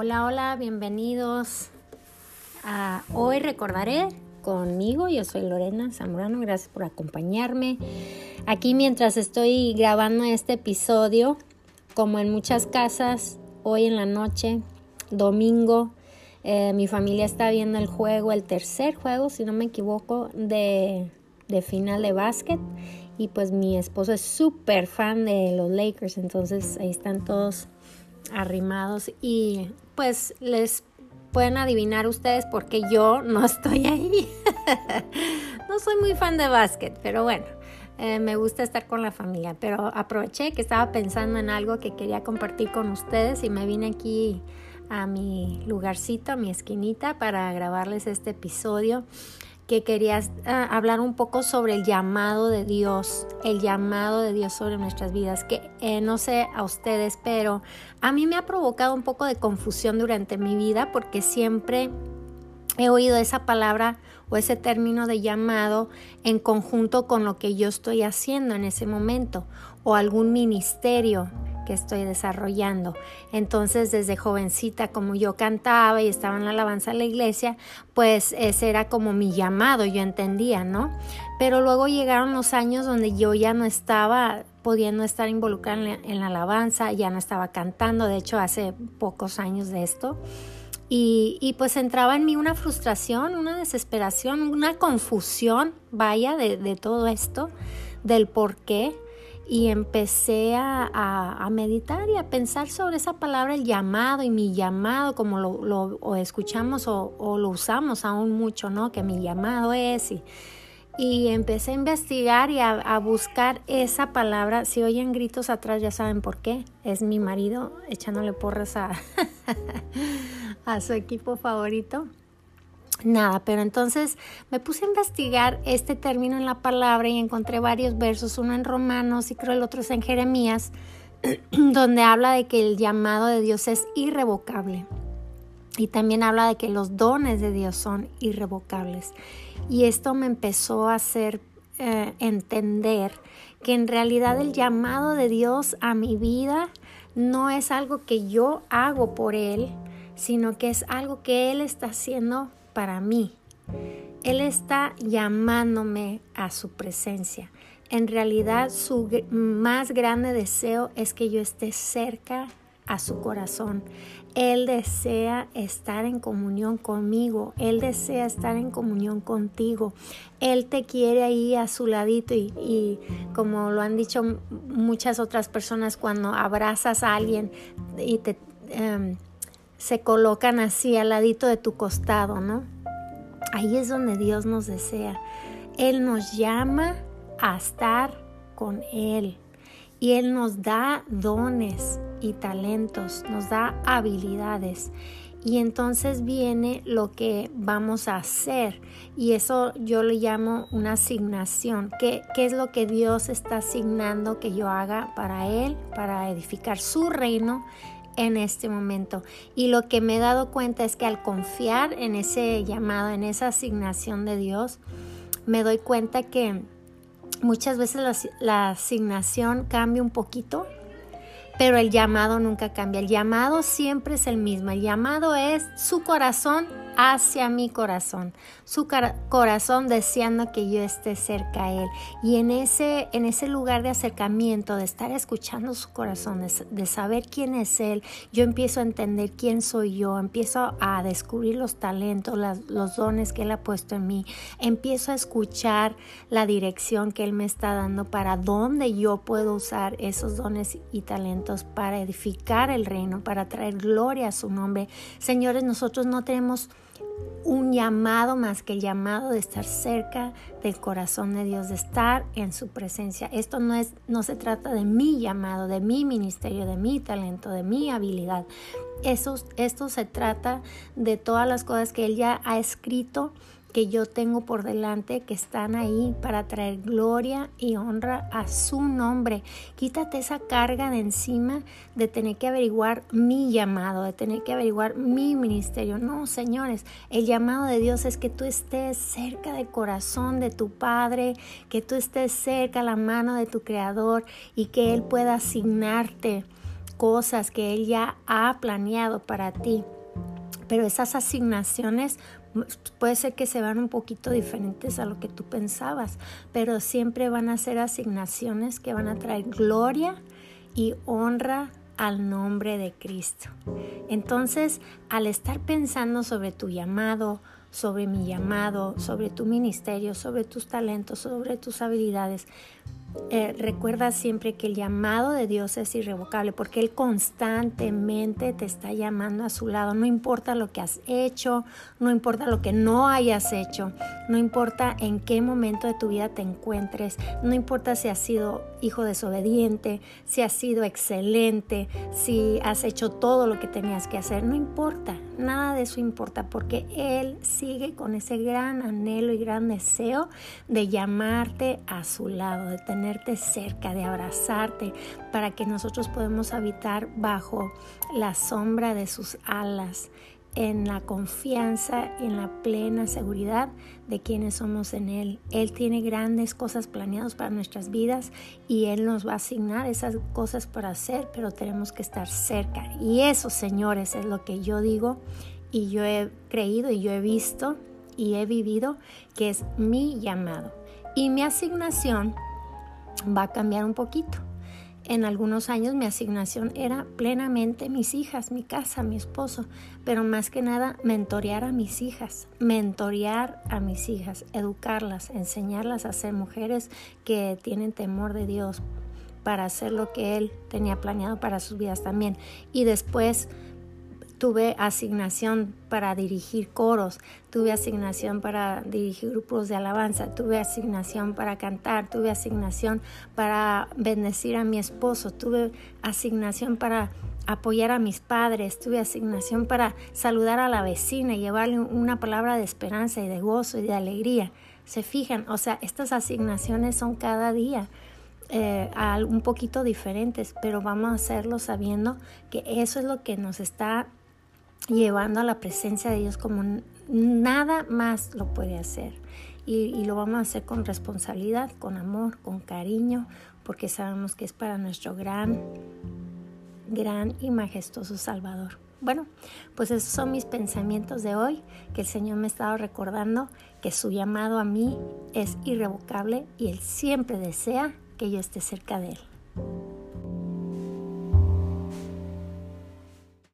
Hola, hola, bienvenidos a Hoy Recordaré conmigo. Yo soy Lorena Zamorano, gracias por acompañarme. Aquí mientras estoy grabando este episodio, como en muchas casas, hoy en la noche, domingo, eh, mi familia está viendo el juego, el tercer juego, si no me equivoco, de, de final de básquet. Y pues mi esposo es súper fan de los Lakers, entonces ahí están todos arrimados y pues les pueden adivinar ustedes porque yo no estoy ahí. no soy muy fan de básquet, pero bueno, eh, me gusta estar con la familia. Pero aproveché que estaba pensando en algo que quería compartir con ustedes y me vine aquí a mi lugarcito, a mi esquinita para grabarles este episodio que querías ah, hablar un poco sobre el llamado de Dios, el llamado de Dios sobre nuestras vidas, que eh, no sé a ustedes, pero a mí me ha provocado un poco de confusión durante mi vida porque siempre he oído esa palabra o ese término de llamado en conjunto con lo que yo estoy haciendo en ese momento o algún ministerio que estoy desarrollando. Entonces, desde jovencita, como yo cantaba y estaba en la alabanza de la iglesia, pues ese era como mi llamado, yo entendía, ¿no? Pero luego llegaron los años donde yo ya no estaba pudiendo estar involucrada en la, alabanza, ya no estaba cantando, de hecho hace pocos años de esto. Y, pues entraba en mí una frustración, una desesperación, una confusión, vaya, de, de todo esto, del por qué y empecé a, meditar y a pensar sobre esa palabra, el llamado y mi llamado, como lo, escuchamos o, lo usamos aún mucho, ¿no? Que mi llamado es y, y empecé a investigar y a, buscar esa palabra. Si oyen gritos atrás ya saben por qué. Es mi marido echándole porras a, a su equipo favorito. Nada, pero entonces me puse a investigar este término en la palabra y encontré varios versos, uno en Romanos y creo el otro es en Jeremías, donde habla de que el llamado de Dios es irrevocable. Y también habla de que los dones de Dios son irrevocables. Y esto me empezó a hacer eh, entender que en realidad el llamado de Dios a mi vida no es algo que yo hago por Él, sino que es algo que Él está haciendo para mí. Él está llamándome a su presencia. En realidad su más grande deseo es que yo esté cerca a su corazón. Él desea estar en comunión conmigo. Él desea estar en comunión contigo. Él te quiere ahí a su ladito y, como lo han dicho muchas otras personas, cuando abrazas a alguien y te... Em, se colocan así al ladito de tu costado, ¿no? Ahí es donde Dios nos desea. Él nos llama a estar con Él y Él nos da dones y talentos, nos da habilidades. Y entonces viene lo que vamos a hacer. Y eso yo le llamo una asignación. ¿Qué, ¿Qué, es lo que Dios está asignando que yo haga para Él, para edificar su reino en este momento. Y lo que me he dado cuenta es que al confiar en ese llamado, en esa asignación de Dios, me doy cuenta que muchas veces la, asignación cambia un poquito, pero el llamado nunca cambia. El llamado siempre es el mismo. El llamado es su corazón hacia mi corazón, su corazón deseando que yo esté cerca a Él. Y en ese, en ese lugar de acercamiento, de estar escuchando su corazón, de, saber quién es Él, yo empiezo a entender quién soy yo, empiezo a descubrir los talentos, los dones que Él ha puesto en mí, empiezo a escuchar la dirección que Él me está dando para dónde yo puedo usar esos dones y talentos para edificar el reino, para traer gloria a su nombre. Señores, nosotros no tenemos un llamado más que el llamado de estar cerca del corazón de Dios, de estar en su presencia. Esto no es no se trata de mi llamado, de mi ministerio, de mi talento, de mi habilidad. Eso, esto se trata de todas las cosas que él ya ha escrito que yo tengo por delante que están ahí para traer gloria y honra a su nombre. Quítate esa carga de encima de tener que averiguar mi llamado, de tener que averiguar mi ministerio. No, señores, el llamado de Dios es que tú estés cerca del corazón de tu Padre, que tú estés cerca a la mano de tu Creador y que Él pueda asignarte cosas que Él ya ha planeado para ti. Pero esas asignaciones puede ser que se van un poquito diferentes a lo que tú pensabas, pero siempre van a ser asignaciones que van a traer gloria y honra al nombre de Cristo. Entonces, al estar pensando sobre tu llamado, sobre mi llamado, sobre tu ministerio, sobre tus talentos, sobre tus habilidades, eh, recuerda siempre que el llamado de Dios es irrevocable porque Él constantemente te está llamando a su lado. No importa lo que has hecho, no importa lo que no hayas hecho, no importa en qué momento de tu vida te encuentres, no importa si has sido hijo desobediente, si has sido excelente, si has hecho todo lo que tenías que hacer, no importa, nada de eso importa porque Él sigue con ese gran anhelo y gran deseo de llamarte a su lado, de tener tenerte cerca, de abrazarte, para que nosotros podamos habitar bajo la sombra de sus alas, en la confianza en la plena seguridad de quienes somos en Él. Él tiene grandes cosas planeadas para nuestras vidas y Él nos va a asignar esas cosas para hacer, pero tenemos que estar cerca. Y eso, señores, es lo que yo digo y yo he creído y yo he visto y he vivido que es mi llamado. Y mi asignación va a cambiar un poquito. En algunos años mi asignación era plenamente mis hijas, mi casa, mi esposo, pero más que nada mentorear a mis hijas, mentorear a mis hijas, educarlas, enseñarlas a ser mujeres que tienen temor de Dios para hacer lo que Él tenía planeado para sus vidas también. Y después tuve asignación para dirigir coros, tuve asignación para dirigir grupos de alabanza, tuve asignación para cantar, tuve asignación para bendecir a mi esposo, tuve asignación para apoyar a mis padres, tuve asignación para saludar a la vecina y llevarle una palabra de esperanza y de gozo y de alegría. Se fijan, o sea, estas asignaciones son cada día. Eh, un poquito diferentes, pero vamos a hacerlo sabiendo que eso es lo que nos está llevando a la presencia de Dios como nada más lo puede hacer. Y, lo vamos a hacer con responsabilidad, con amor, con cariño, porque sabemos que es para nuestro gran, gran y majestuoso Salvador. Bueno, pues esos son mis pensamientos de hoy, que el Señor me ha estado recordando que su llamado a mí es irrevocable y Él siempre desea que yo esté cerca de Él.